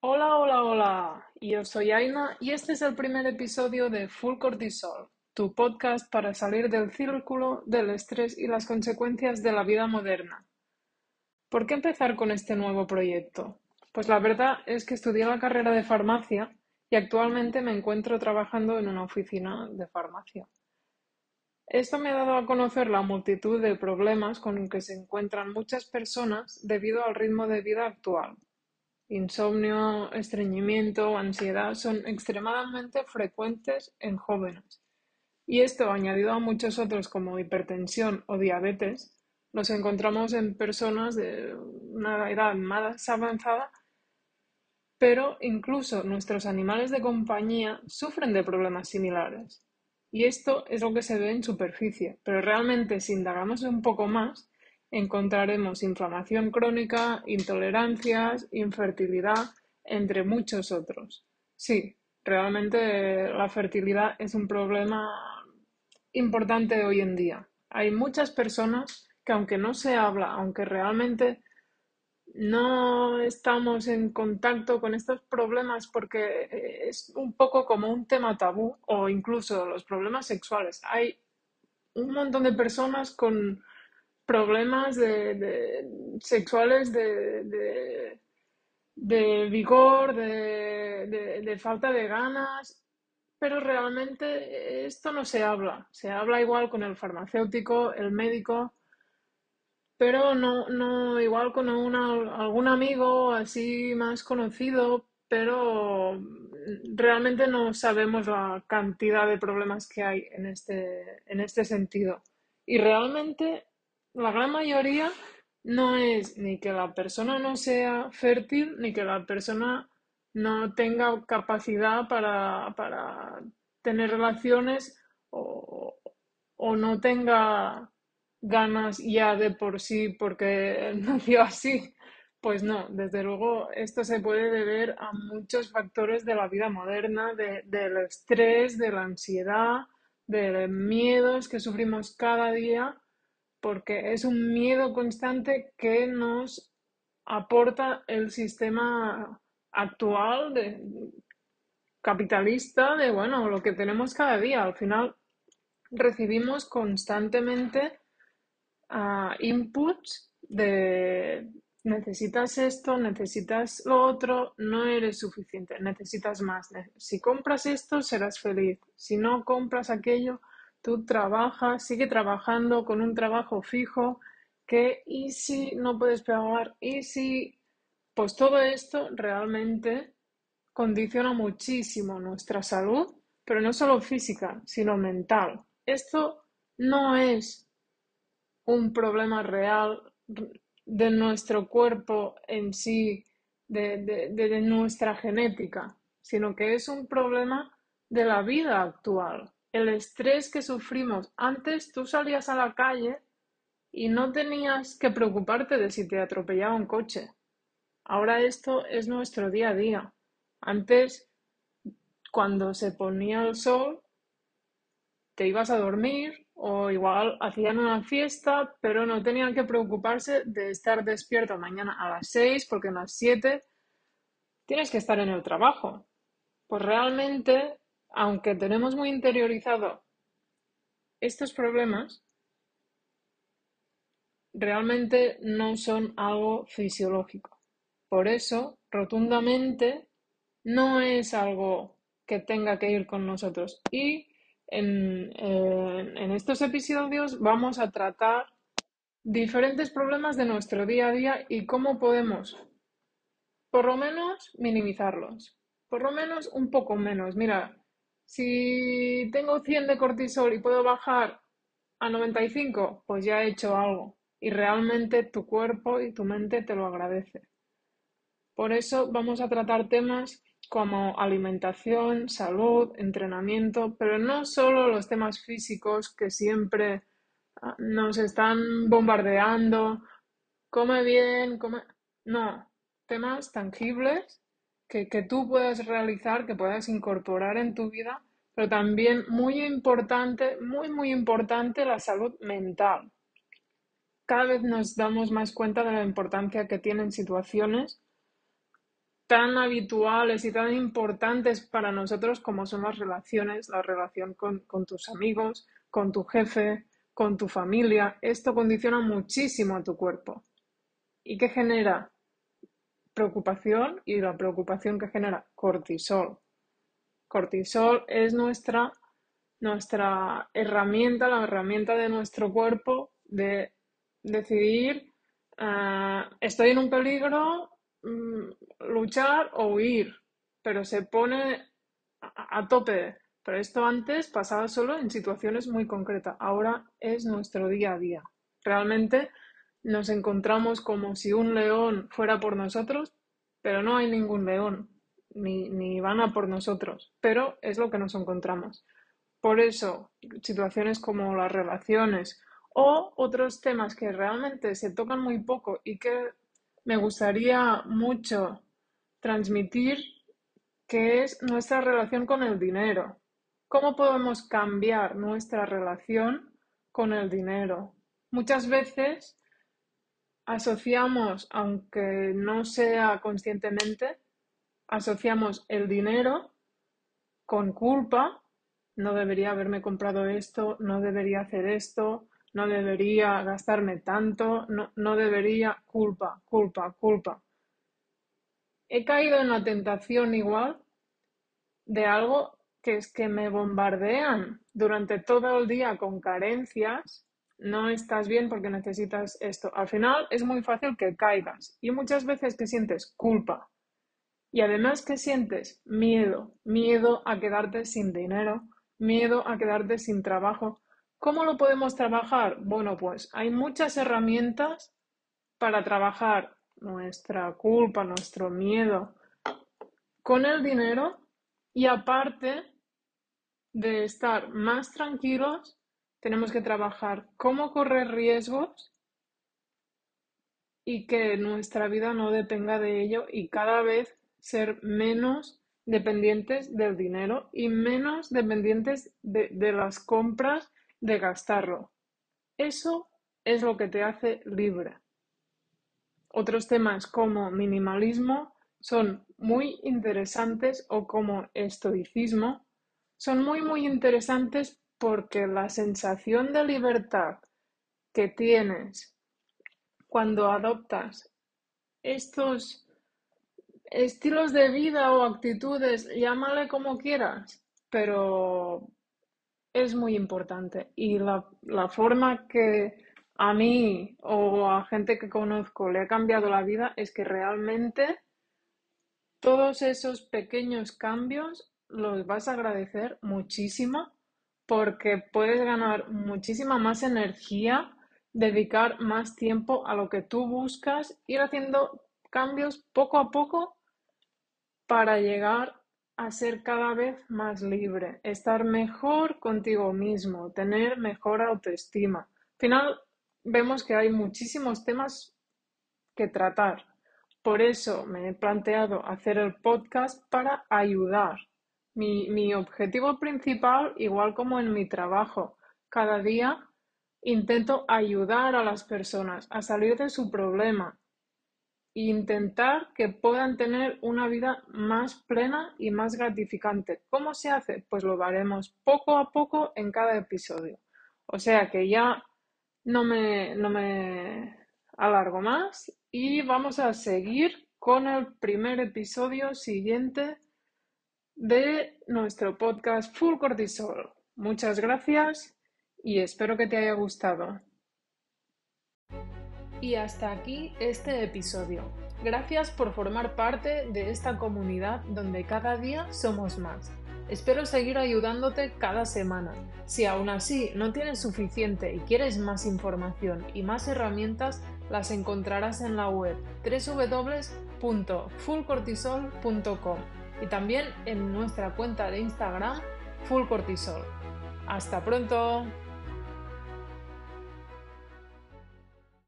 Hola, hola, hola. Yo soy Aina y este es el primer episodio de Full Cortisol, tu podcast para salir del círculo del estrés y las consecuencias de la vida moderna. ¿Por qué empezar con este nuevo proyecto? Pues la verdad es que estudié la carrera de farmacia y actualmente me encuentro trabajando en una oficina de farmacia. Esto me ha dado a conocer la multitud de problemas con los que se encuentran muchas personas debido al ritmo de vida actual. Insomnio, estreñimiento, ansiedad son extremadamente frecuentes en jóvenes. Y esto, añadido a muchos otros como hipertensión o diabetes, los encontramos en personas de una edad más avanzada, pero incluso nuestros animales de compañía sufren de problemas similares. Y esto es lo que se ve en superficie, pero realmente si indagamos un poco más, encontraremos inflamación crónica, intolerancias, infertilidad, entre muchos otros. Sí, realmente la fertilidad es un problema importante hoy en día. Hay muchas personas que aunque no se habla, aunque realmente no estamos en contacto con estos problemas porque es un poco como un tema tabú o incluso los problemas sexuales. Hay un montón de personas con problemas de, sexuales de, de vigor, de, falta de ganas, pero realmente esto no se habla. Se habla igual con el farmacéutico, el médico, pero no, no igual con algún amigo así más conocido, pero realmente no sabemos la cantidad de problemas que hay en este, en este sentido. Y realmente la gran mayoría no es ni que la persona no sea fértil, ni que la persona no tenga capacidad para, para tener relaciones o, o no tenga ganas ya de por sí porque nació así. Pues no, desde luego esto se puede deber a muchos factores de la vida moderna, del estrés, de la ansiedad, de los miedos que sufrimos cada día, porque es un miedo constante que nos aporta el sistema actual capitalista de bueno, lo que tenemos cada día. Al final recibimos constantemente inputs de necesitas esto, necesitas lo otro, no eres suficiente, necesitas más. Si compras esto, serás feliz. Si no compras aquello, tú trabajas, sigue trabajando con un trabajo fijo, que y si no puedes pagar, y si, pues todo esto realmente condiciona muchísimo nuestra salud, pero no solo física, sino mental. Esto no es un problema real de nuestro cuerpo en sí, de, nuestra genética, sino que es un problema de la vida actual. El estrés que sufrimos. Antes tú salías a la calle y no tenías que preocuparte de si te atropellaba un coche. Ahora esto es nuestro día a día. Antes, cuando se ponía el sol, te ibas a dormir o igual hacían una fiesta, pero no tenían que preocuparse de estar despierto mañana a las 6 porque a las 7 tienes que estar en el trabajo. Pues realmente, aunque tenemos muy interiorizado estos problemas, realmente no son algo fisiológico. Por eso, rotundamente, no es algo que tenga que ir con nosotros. Y en, estos episodios vamos a tratar diferentes problemas de nuestro día a día y cómo podemos, por lo menos, minimizarlos. Por lo menos un poco menos. Mira, si tengo 100 de cortisol y puedo bajar a 95, pues ya he hecho algo. Y realmente tu cuerpo y tu mente te lo agradece. Por eso vamos a tratar temas como alimentación, salud, entrenamiento, pero no solo los temas físicos que siempre ah, nos están bombardeando, come bien, come... No, temas tangibles que, que tú puedas realizar, que puedas incorporar en tu vida, pero también muy importante, muy, muy importante la salud mental. Cada vez nos damos más cuenta de la importancia que tienen situaciones tan habituales y tan importantes para nosotros como son las relaciones, la relación con, con tus amigos, con tu jefe, con tu familia. Esto condiciona muchísimo a tu cuerpo. ¿Y qué genera? Preocupación y la preocupación que genera cortisol. Cortisol es nuestra, nuestra herramienta, la herramienta de nuestro cuerpo de decidir, ah, estoy en un peligro, mm, luchar o huir, pero se pone a, tope. Pero esto antes pasaba solo en situaciones muy concretas, ahora es nuestro día a día. Realmente nos encontramos como si un león fuera por nosotros, pero no hay ningún león, ni, ni van a por nosotros, pero es lo que nos encontramos. Por eso, situaciones como las relaciones o otros temas que realmente se tocan muy poco y que me gustaría mucho transmitir, que es nuestra relación con el dinero. ¿Cómo podemos cambiar nuestra relación con el dinero? Muchas veces asociamos, aunque no sea conscientemente, asociamos el dinero con culpa no debería haberme comprado esto, no debería hacer esto, no debería gastarme tanto, no, no debería, culpa, culpa, culpa. He caído en la tentación igual de algo que es que me bombardean durante todo el día con carencias, no estás bien porque necesitas esto. Al final es muy fácil que caigas y muchas veces que sientes culpa y además que sientes miedo, miedo a quedarte sin dinero, miedo a quedarte sin trabajo. ¿Cómo lo podemos trabajar? Bueno, pues hay muchas herramientas para trabajar nuestra culpa, nuestro miedo con el dinero y aparte de estar más tranquilos, tenemos que trabajar cómo correr riesgos y que nuestra vida no dependa de ello y cada vez ser menos dependientes del dinero y menos dependientes de, las compras, de gastarlo. Eso es lo que te hace libre. Otros temas como minimalismo son muy interesantes o como estoicismo son muy muy interesantes porque la sensación de libertad que tienes cuando adoptas estos estilos de vida o actitudes, llámale como quieras, pero es muy importante. Y la, la forma que a mí o a gente que conozco le ha cambiado la vida es que realmente todos esos pequeños cambios los vas a agradecer muchísimo porque puedes ganar muchísima más energía, dedicar más tiempo a lo que tú buscas, ir haciendo cambios poco a poco para llegar a ser cada vez más libre, estar mejor contigo mismo, tener mejor autoestima. Al final vemos que hay muchísimos temas que tratar. Por eso me he planteado hacer el podcast para ayudar. Mi, mi objetivo principal, igual como en mi trabajo, cada día intento ayudar a las personas a salir de su problema, intentar que puedan tener una vida más plena y más gratificante. ¿Cómo se hace? Pues lo haremos poco a poco en cada episodio. O sea que ya no me, no me alargo más y vamos a seguir con el primer episodio siguiente de nuestro podcast Full Cortisol. Muchas gracias y espero que te haya gustado. Y hasta aquí este episodio. Gracias por formar parte de esta comunidad donde cada día somos más. Espero seguir ayudándote cada semana. Si aún así no tienes suficiente y quieres más información y más herramientas, las encontrarás en la web www.fullcortisol.com y también en nuestra cuenta de Instagram fullcortisol. ¡Hasta pronto!